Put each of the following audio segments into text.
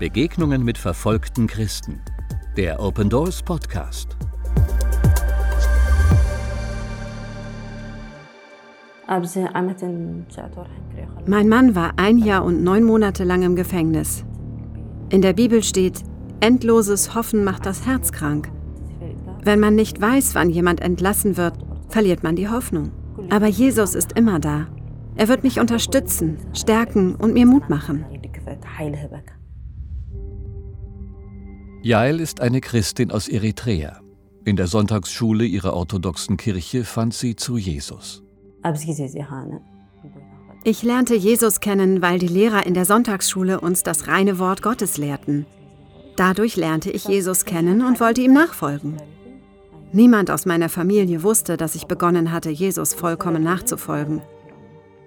Begegnungen mit verfolgten Christen. Der Open Doors Podcast. Mein Mann war ein Jahr und neun Monate lang im Gefängnis. In der Bibel steht, endloses Hoffen macht das Herz krank. Wenn man nicht weiß, wann jemand entlassen wird, verliert man die Hoffnung. Aber Jesus ist immer da. Er wird mich unterstützen, stärken und mir Mut machen. Jael ist eine Christin aus Eritrea. In der Sonntagsschule ihrer orthodoxen Kirche fand sie zu Jesus. Ich lernte Jesus kennen, weil die Lehrer in der Sonntagsschule uns das reine Wort Gottes lehrten. Dadurch lernte ich Jesus kennen und wollte ihm nachfolgen. Niemand aus meiner Familie wusste, dass ich begonnen hatte, Jesus vollkommen nachzufolgen.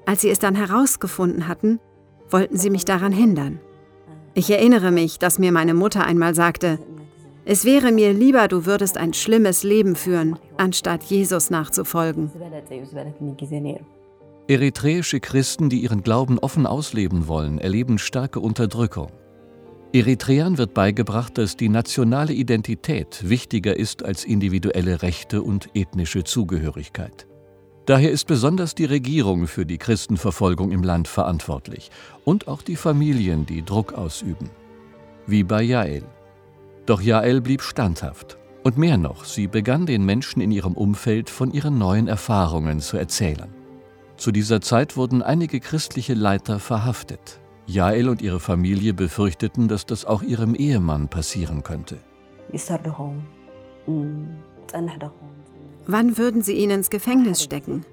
Als sie es dann herausgefunden hatten, wollten sie mich daran hindern. Ich erinnere mich, dass mir meine Mutter einmal sagte, es wäre mir lieber, du würdest ein schlimmes Leben führen, anstatt Jesus nachzufolgen. Eritreische Christen, die ihren Glauben offen ausleben wollen, erleben starke Unterdrückung. Eritreern wird beigebracht, dass die nationale Identität wichtiger ist als individuelle Rechte und ethnische Zugehörigkeit. Daher ist besonders die Regierung für die Christenverfolgung im Land verantwortlich und auch die Familien, die Druck ausüben. Wie bei Jael. Doch Jael blieb standhaft. Und mehr noch, sie begann den Menschen in ihrem Umfeld von ihren neuen Erfahrungen zu erzählen. Zu dieser Zeit wurden einige christliche Leiter verhaftet. Jael und ihre Familie befürchteten, dass das auch ihrem Ehemann passieren könnte. Wann würden sie ihn ins Gefängnis stecken?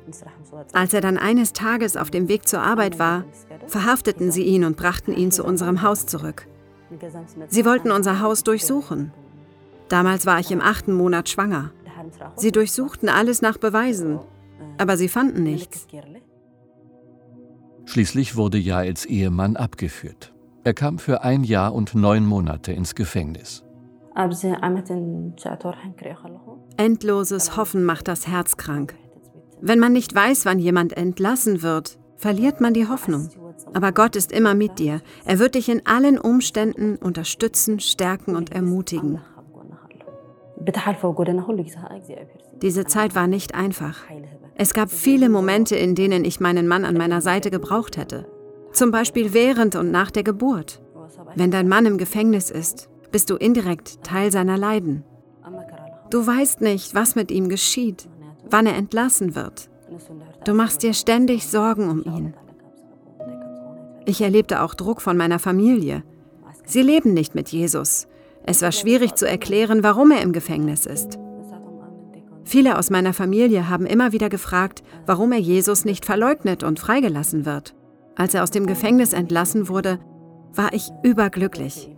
Als er dann eines Tages auf dem Weg zur Arbeit war, verhafteten sie ihn und brachten ihn zu unserem Haus zurück. Sie wollten unser Haus durchsuchen. Damals war ich im achten Monat schwanger. Sie durchsuchten alles nach Beweisen, aber sie fanden nichts. Schließlich wurde Jaels Ehemann abgeführt. Er kam für ein Jahr und neun Monate ins Gefängnis. Endloses Hoffen macht das Herz krank. Wenn man nicht weiß, wann jemand entlassen wird, verliert man die Hoffnung. Aber Gott ist immer mit dir. Er wird dich in allen Umständen unterstützen, stärken und ermutigen. Diese Zeit war nicht einfach. Es gab viele Momente, in denen ich meinen Mann an meiner Seite gebraucht hätte. Zum Beispiel während und nach der Geburt. Wenn dein Mann im Gefängnis ist, bist du indirekt Teil seiner Leiden. Du weißt nicht, was mit ihm geschieht, wann er entlassen wird. Du machst dir ständig Sorgen um ihn. Ich erlebte auch Druck von meiner Familie. Sie leben nicht mit Jesus. Es war schwierig zu erklären, warum er im Gefängnis ist. Viele aus meiner Familie haben immer wieder gefragt, warum er Jesus nicht verleugnet und freigelassen wird. Als er aus dem Gefängnis entlassen wurde, war ich überglücklich.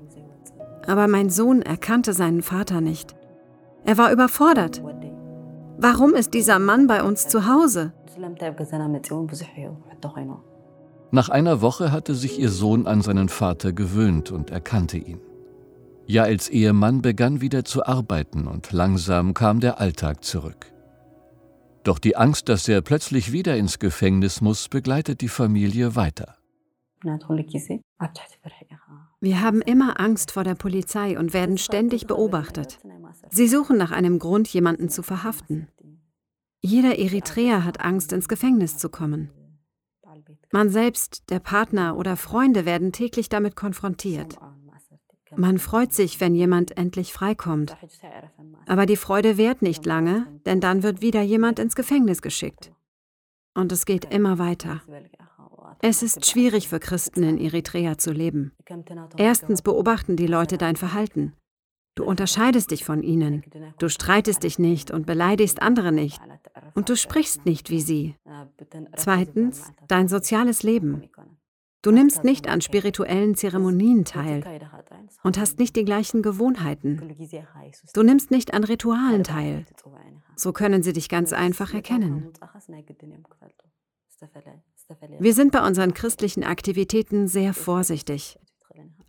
Aber mein Sohn erkannte seinen Vater nicht. Er war überfordert. Warum ist dieser Mann bei uns zu Hause? Nach einer Woche hatte sich ihr Sohn an seinen Vater gewöhnt und erkannte ihn. Jaels Ehemann begann wieder zu arbeiten und langsam kam der Alltag zurück. Doch die Angst, dass er plötzlich wieder ins Gefängnis muss, begleitet die Familie weiter. Wir haben immer Angst vor der Polizei und werden ständig beobachtet. Sie suchen nach einem Grund, jemanden zu verhaften. Jeder Eritreer hat Angst, ins Gefängnis zu kommen. Man selbst, der Partner oder Freunde werden täglich damit konfrontiert. Man freut sich, wenn jemand endlich freikommt. Aber die Freude währt nicht lange, denn dann wird wieder jemand ins Gefängnis geschickt. Und es geht immer weiter. Es ist schwierig für Christen in Eritrea zu leben. Erstens beobachten die Leute dein Verhalten. Du unterscheidest dich von ihnen. Du streitest dich nicht und beleidigst andere nicht. Und du sprichst nicht wie sie. Zweitens, dein soziales Leben. Du nimmst nicht an spirituellen Zeremonien teil und hast nicht die gleichen Gewohnheiten. Du nimmst nicht an Ritualen teil. So können sie dich ganz einfach erkennen. Wir sind bei unseren christlichen Aktivitäten sehr vorsichtig.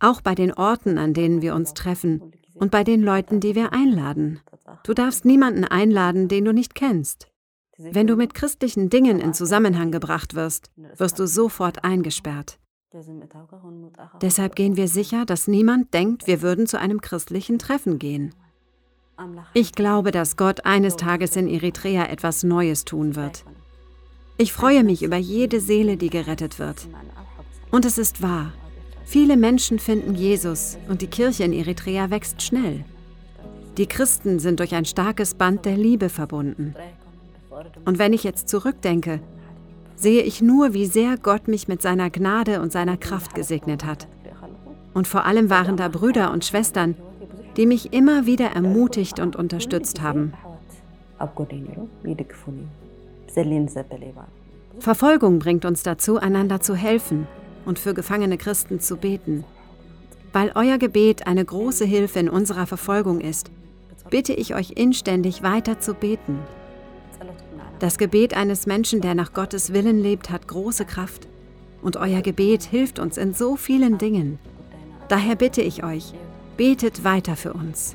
Auch bei den Orten, an denen wir uns treffen und bei den Leuten, die wir einladen. Du darfst niemanden einladen, den du nicht kennst. Wenn du mit christlichen Dingen in Zusammenhang gebracht wirst, wirst du sofort eingesperrt. Deshalb gehen wir sicher, dass niemand denkt, wir würden zu einem christlichen Treffen gehen. Ich glaube, dass Gott eines Tages in Eritrea etwas Neues tun wird. Ich freue mich über jede Seele, die gerettet wird. Und es ist wahr. Viele Menschen finden Jesus und die Kirche in Eritrea wächst schnell. Die Christen sind durch ein starkes Band der Liebe verbunden. Und wenn ich jetzt zurückdenke, sehe ich nur, wie sehr Gott mich mit seiner Gnade und seiner Kraft gesegnet hat. Und vor allem waren da Brüder und Schwestern, die mich immer wieder ermutigt und unterstützt haben. Verfolgung bringt uns dazu, einander zu helfen und für gefangene Christen zu beten. Weil euer Gebet eine große Hilfe in unserer Verfolgung ist, bitte ich euch inständig weiter zu beten. Das Gebet eines Menschen, der nach Gottes Willen lebt, hat große Kraft. Und euer Gebet hilft uns in so vielen Dingen. Daher bitte ich euch, betet weiter für uns.